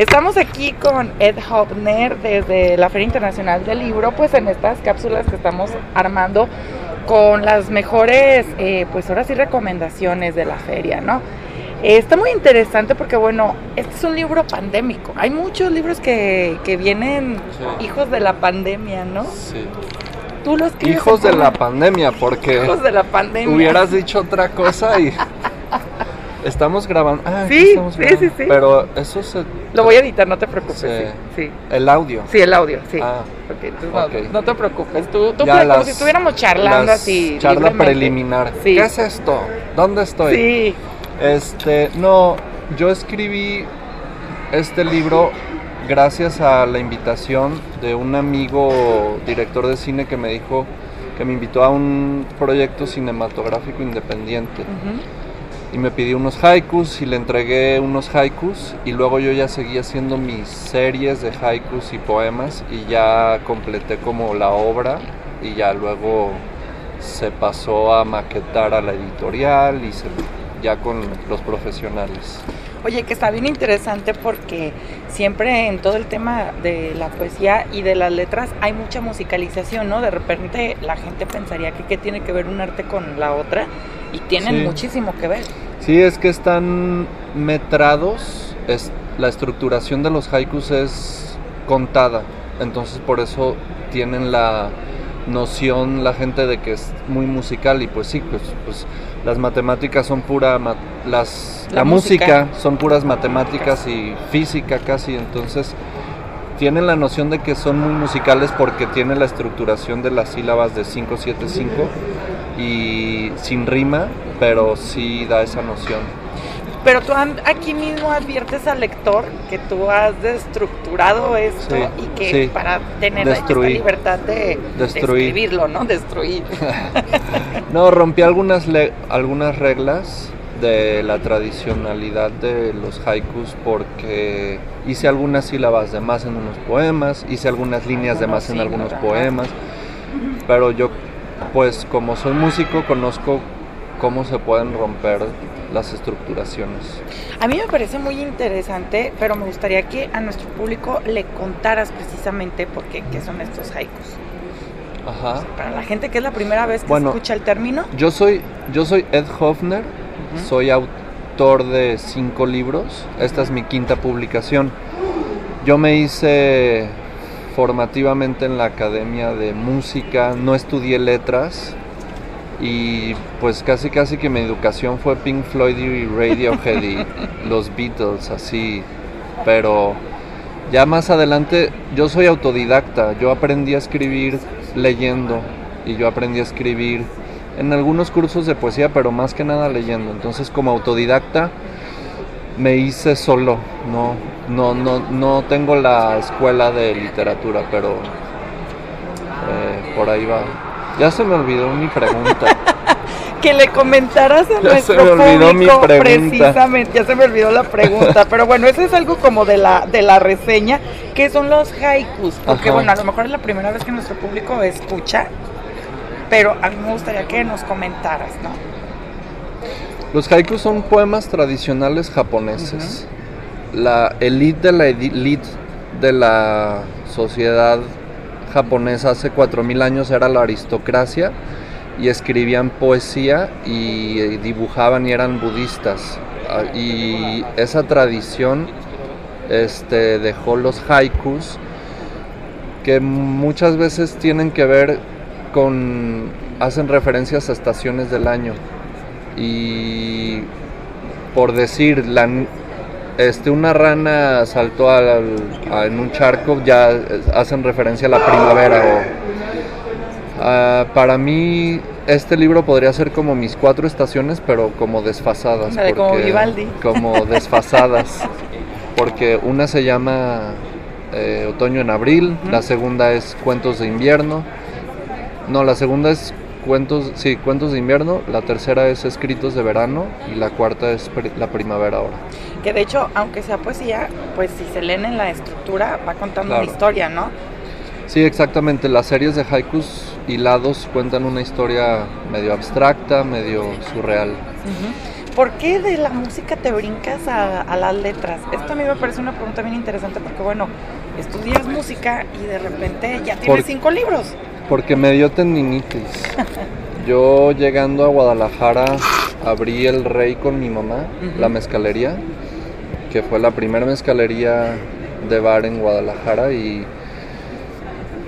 Estamos aquí con Ed Hopner desde la Feria Internacional del Libro, pues en estas cápsulas que estamos armando con las mejores, eh, pues ahora sí, recomendaciones de la feria, ¿no? Eh, está muy interesante porque, bueno, este es un libro pandémico. Hay muchos libros que, que vienen Sí. hijos de la pandemia, ¿no? Sí. Tú los Hijos de la pandemia, porque Hijos de la pandemia. hubieras dicho otra cosa y estamos grabando. Ah, Sí, estamos sí, grabando. sí, sí. Pero eso se Lo voy a editar, no te preocupes. Sí. Sí, sí. el audio. Sí, el audio, sí. Ah, Ok, entonces no- ok. no, te preocupes. Tú, tú como si estuviéramos charlando así. Charla libremente. preliminar. Sí. ¿Qué es esto? ¿Dónde estoy? Sí. Este, no, yo escribí este libro gracias a la invitación de un amigo director de cine que me dijo que me invitó a un proyecto cinematográfico independiente Ujú. Y me pidió unos haikus y le entregué unos haikus y luego yo ya seguí haciendo mis series de haikus y poemas y ya completé como la obra y ya luego se pasó a maquetar a la editorial y se- ya con los profesionales. Oye, que está bien interesante porque siempre en todo el tema de la poesía y de las letras hay mucha musicalización, ¿no? De repente la gente pensaría que qué tiene que ver un arte con la otra y tienen Sí. muchísimo que ver. Sí, es que están metrados, es, la estructuración de los haikus es contada, entonces por eso tienen la noción la gente de que es muy musical y pues sí, pues, pues las matemáticas son pura, ma- las, La la, música. música. son puras matemáticas y física casi, entonces tienen la noción de que son muy musicales porque tiene la estructuración de las sílabas de 5, 7, 5 y sin rima, pero sí da esa noción. Pero tú aquí mismo adviertes al lector que tú has destructurado esto Sí, y que sí. para tener esta Destruí. libertad de, de escribirlo, ¿no? Destruir. No, rompí algunas, le- algunas reglas de la tradicionalidad de los haikus porque hice algunas sílabas de más en unos poemas, hice algunas líneas de más en Algunos poemas, pero yo pues como soy músico conozco cómo se pueden romper las estructuraciones. A mí me parece muy interesante, pero me gustaría que a nuestro público le contaras precisamente por qué, qué son estos haikus. Ajá. Para la gente que es la primera vez que Bueno. escucha el término. Yo soy, yo soy Ed Soy autor de cinco libros. Esta es mi quinta publicación. Yo me hice formativamente en la Academia de Música, no estudié letras y pues casi casi que mi educación fue Pink Floyd y Radiohead y los Beatles así, pero ya más adelante yo soy autodidacta, yo aprendí a escribir leyendo y yo aprendí a escribir en algunos cursos de poesía, pero más que nada leyendo. Entonces como autodidacta me hice solo, no, no, no, no tengo la escuela de literatura, pero eh, por ahí va. Ya se me olvidó mi pregunta. Que le comentaras a Ya nuestro se me olvidó mi público pregunta. precisamente, ya se me olvidó la pregunta, pero bueno, eso es algo como de la de la reseña, que son los haikus, porque Ajá. bueno, a lo mejor es la primera vez que nuestro público escucha, pero a mí me gustaría que nos comentaras, ¿no? Los haikus son poemas tradicionales japoneses. La elite de la elite de la sociedad japonesa hace 4000 años era la aristocracia y escribían poesía y eh, dibujaban y eran budistas. Ah, Y esa tradición este, dejó los haikus que muchas veces tienen que ver con hacen referencias a estaciones del año y por decir la este una rana saltó al- a- en un charco ya eh, hacen referencia a la primavera o ah, para mí este libro podría ser como mis cuatro estaciones pero como desfasadas Ándale, como Vivaldi. como desfasadas porque una se llama eh, otoño en abril la segunda es cuentos de invierno no, la segunda es cuentos, sí, cuentos de invierno, la tercera es escritos de verano y la cuarta es la primavera ahora. Que de hecho, aunque sea poesía, pues si se leen en la estructura, va contando una historia, ¿no? Sí, exactamente, las series de haikus hilados cuentan una historia medio abstracta, medio surreal. ¿por qué de la música te brincas a, a, las letras? Esto a mí me parece una pregunta bien interesante porque, bueno, estudias música y de repente ya tienes Por, cinco libros. Porque me dio tendinitis. Yo llegando a Guadalajara abrí el Rey con mi mamá, uh -huh. la mezcalería, que fue la primera mezcalería de bar en Guadalajara y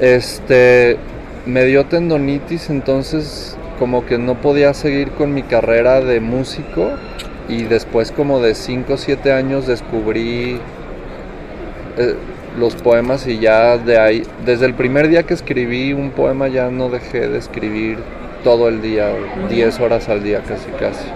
este me dio tendonitis, entonces como que no podía seguir con mi carrera de músico y después como de 5 o 7 años descubrí eh, los poemas y ya de ahí, desde el primer día que escribí un poema ya no dejé de escribir todo el día, 10 horas al día casi casi.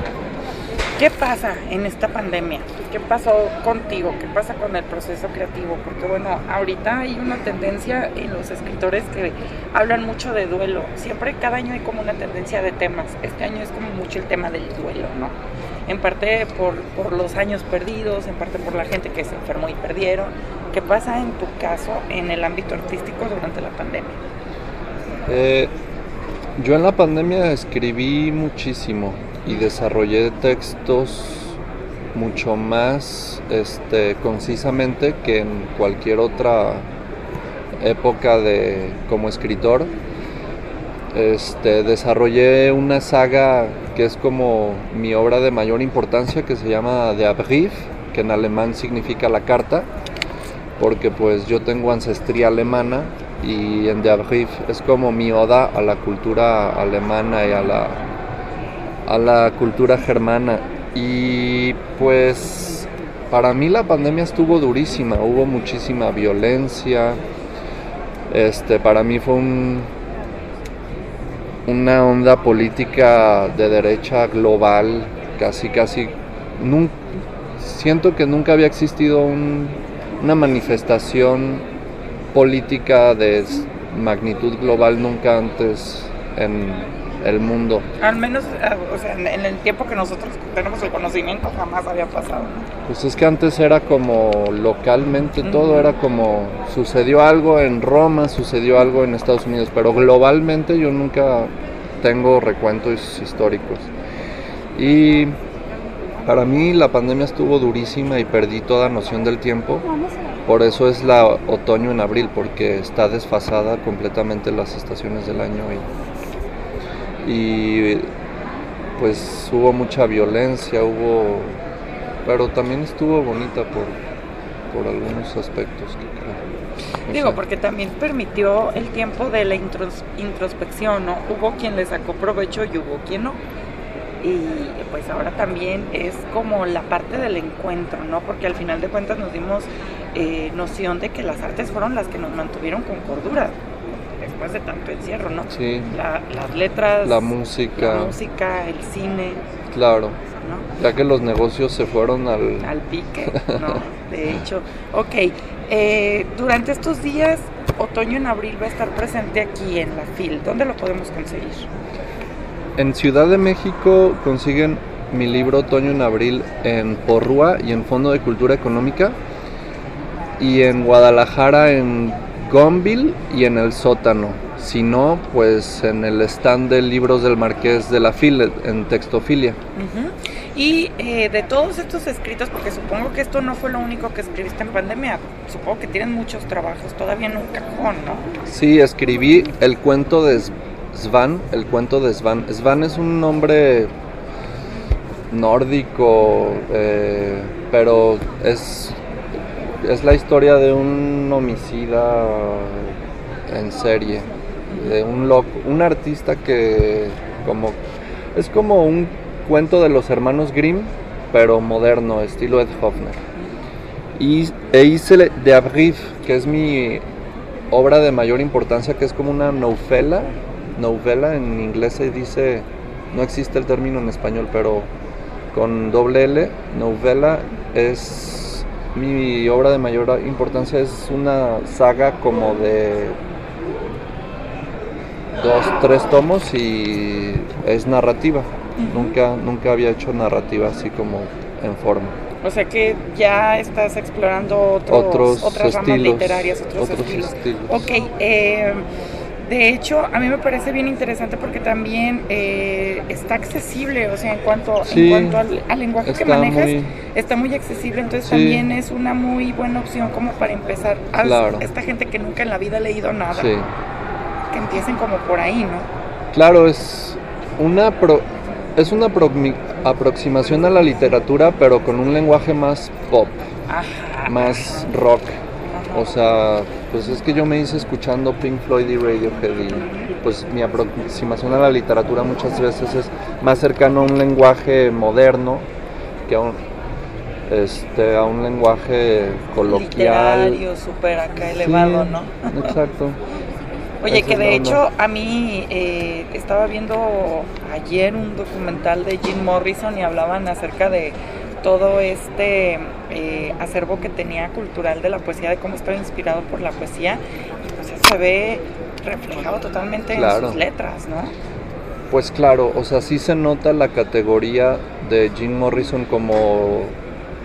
¿Qué pasa en esta pandemia? ¿Qué pasó contigo? ¿Qué pasa con el proceso creativo? Porque bueno, ahorita hay una tendencia en los escritores que hablan mucho de duelo. Siempre cada año hay como una tendencia de temas. Este año es como mucho el tema del duelo, ¿no? En parte por, por los años perdidos, en parte por la gente que se enfermó y perdieron. ¿Qué pasa en tu caso en el ámbito artístico durante la pandemia? Eh, yo en la pandemia escribí muchísimo y desarrollé textos mucho más este, concisamente que en cualquier otra época de como escritor. Este, desarrollé una saga que es como mi obra de mayor importancia que se llama Der Brief, que en alemán significa la carta, porque pues yo tengo ancestría alemana y en Der es como mi oda a la cultura alemana y a la a la cultura germana. Y pues para mí la pandemia estuvo durísima, hubo muchísima violencia. Este, para mí fue un, una onda política de derecha global, casi casi nunca, siento que nunca había existido un, una manifestación política de magnitud global nunca antes en, el mundo. Al menos, o sea, en el tiempo que nosotros tenemos el conocimiento jamás había pasado. Pues es que antes era como localmente uh -huh. todo, era como sucedió algo en Roma, sucedió algo en Estados Unidos, pero globalmente yo nunca tengo recuentos históricos. Y para mí la pandemia estuvo durísima y perdí toda noción del tiempo. Por eso es la otoño en abril, porque está desfasada completamente las estaciones del año y y pues hubo mucha violencia, hubo, pero también estuvo bonita por, por algunos aspectos que creo. No Digo, sé. porque también permitió el tiempo de la intros, introspección, ¿no? Hubo quien le sacó provecho y hubo quien no. Y pues ahora también es como la parte del encuentro, ¿no? Porque al final de cuentas nos dimos eh, noción de que las artes fueron las que nos mantuvieron con cordura después de tanto encierro, ¿no? Sí. La, las letras, la música, la música, el cine. Claro. ¿no? Ya que los negocios se fueron al... Al pique, ¿no? De hecho. Ok, eh, durante estos días, otoño en abril va a estar presente aquí en la FIL. ¿Dónde lo podemos conseguir? En Ciudad de México consiguen mi libro Otoño en Abril en Porrúa y en Fondo de Cultura Económica. Y en Guadalajara en Gonville y en el sótano. Si no, pues en el stand de libros del Marqués de la Fil, en Textofilia. Uh -huh. Y eh, de todos estos escritos, porque supongo que esto no fue lo único que escribiste en pandemia, supongo que tienen muchos trabajos todavía en un cajón, ¿no? Sí, escribí el cuento de Svan, el cuento de Svan. Svan es un nombre nórdico, eh, pero es es la historia de un homicida en serie, de un loco, un artista que como es como un cuento de los hermanos Grimm, pero moderno, estilo Ed Hoffner. Y e hice de Abrief, que es mi obra de mayor importancia, que es como una novela, novela en inglés se dice, no existe el término en español, pero con doble L, novela es mi obra de mayor importancia es una saga como de dos, tres tomos y es narrativa. Uh -huh. Nunca, nunca había hecho narrativa así como en forma. O sea que ya estás explorando otros, otros otras estilos, ramas literarias, otros, otros estilos. estilos. Ok, eh, De hecho, a mí me parece bien interesante porque también eh, está accesible, o sea, en cuanto, en cuanto al, lenguaje que manejas, está muy accesible, entonces también es una muy buena opción como para empezar. A esta gente que nunca en la vida ha leído nada, que empiecen como por ahí, ¿no? Claro, es una, es una aproximación a la literatura, pero con un lenguaje más pop, más rock. O sea, pues es que yo me hice escuchando Pink Floyd y Radiohead y pues mi aproximación a la literatura muchas veces es más cercano a un lenguaje moderno que a un, este, a un lenguaje coloquial. Literario, súper acá elevado, ¿no? Exacto. Oye, que de hecho a mí eh, estaba viendo ayer un documental de Jim Morrison y hablaban acerca de todo este eh, acervo que tenía cultural de la poesía, de cómo estaba inspirado por la poesía, y pues se ve reflejado totalmente en sus letras, ¿no? Pues claro, o sea, sí se nota la categoría de Jim Morrison como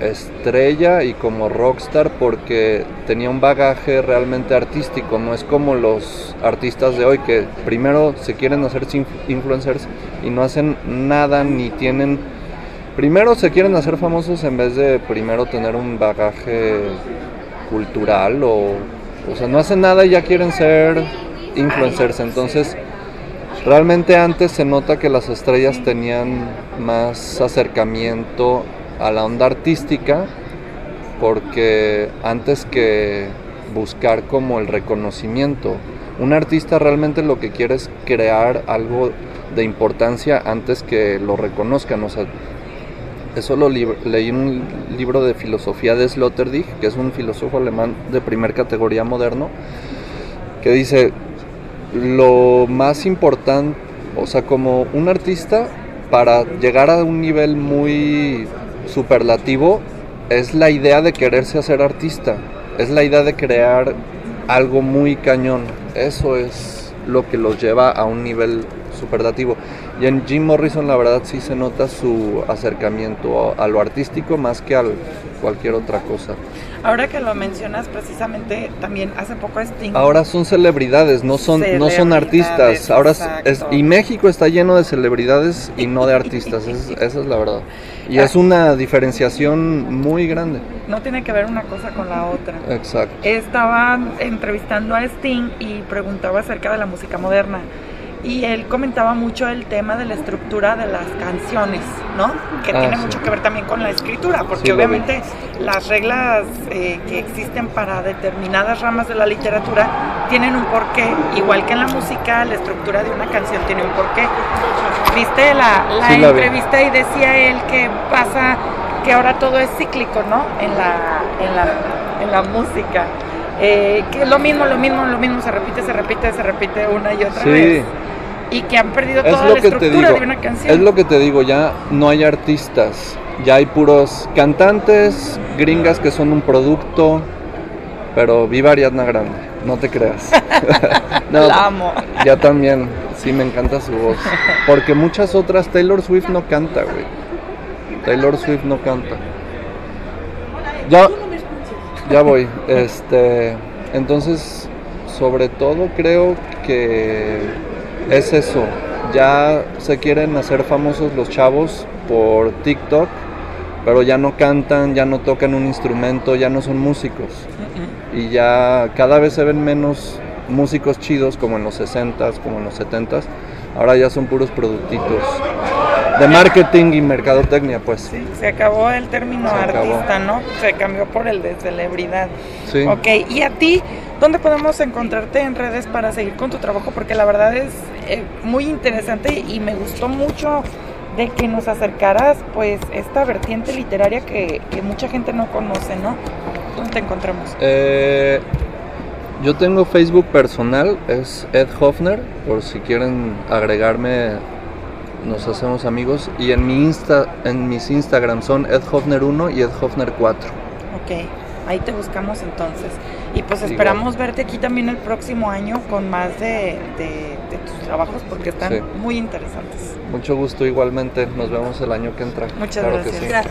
estrella y como rockstar porque tenía un bagaje realmente artístico, no es como los artistas de hoy que primero se quieren hacer influencers y no hacen nada ni tienen primero se quieren hacer famosos en vez de primero tener un bagaje cultural o, o sea, no hacen nada y ya quieren ser influencers. Entonces, realmente antes se nota que las estrellas tenían más acercamiento a la onda artística porque antes que buscar como el reconocimiento, un artista realmente lo que quiere es crear algo de importancia antes que lo reconozcan. O sea, eso lo leí un libro de filosofía de Sloterdijk, que es un filósofo alemán de primer categoría moderno, que dice, lo más importante, o sea, como un artista, para llegar a un nivel muy superlativo, es la idea de quererse hacer artista, es la idea de crear algo muy cañón. Eso es lo que los lleva a un nivel superlativo. Y en Jim Morrison la verdad sí se nota su acercamiento a, lo artístico más que a cualquier otra cosa. Ahora que lo mencionas precisamente también hace poco Sting. Ahora son celebridades, no son no son artistas. Ahora es, y México está lleno de celebridades y no de artistas, esa es la verdad. Y es una diferenciación muy grande. No tiene que ver una cosa con la otra. Exacto. Estaba entrevistando a Sting y preguntaba acerca de la música moderna y él comentaba mucho el tema de la estructura de las canciones, ¿no? Que ah, tiene mucho que ver también con la escritura, porque obviamente las reglas eh, que existen para determinadas ramas de la literatura tienen un porqué, igual que en la música, la estructura de una canción tiene un porqué. Viste la, la entrevista y decía él que pasa que ahora todo es cíclico, ¿no? En la, en la, en la música. Eh, que lo mismo, lo mismo, lo mismo se repite, se repite, se repite una y otra vez y que han perdido toda la estructura de una canción. Es lo que te digo, ya no hay artistas, ya hay puros cantantes, gringas que son un producto, pero viva Ariadna Grande, no te creas. la amo. Ya también, sí me encanta su voz, porque muchas otras Taylor Swift no canta, güey. Taylor Swift no canta. Ya, ya voy. Este, entonces, sobre todo creo que es eso. Ya se quieren hacer famosos los chavos por TikTok, pero ya no cantan, ya no tocan un instrumento, ya no son músicos. Y ya cada vez se ven menos músicos chidos como en los 60s, como en los 70s. Ahora ya son puros productitos de marketing y mercadotecnia, pues. Sí, se acabó el término artista, ¿no? Se cambió por el de celebridad. Sí. Ok, ¿y a ti dónde podemos encontrarte en redes para seguir con tu trabajo? Porque la verdad es eh, muy interesante y me gustó mucho de que nos acercaras pues esta vertiente literaria que, mucha gente no conoce, ¿no? ¿Dónde te encontramos? Eh, yo tengo Facebook personal, es Ed Hoffner, por si quieren agregarme nos hacemos amigos y en mi Insta, en mis Instagram son edhofner1 y edhofner4. Ok, ahí te buscamos entonces. Y pues esperamos verte aquí también el próximo año con más de, tus trabajos porque están muy interesantes. Mucho gusto igualmente, nos vemos el año que entra. Muchas gracias.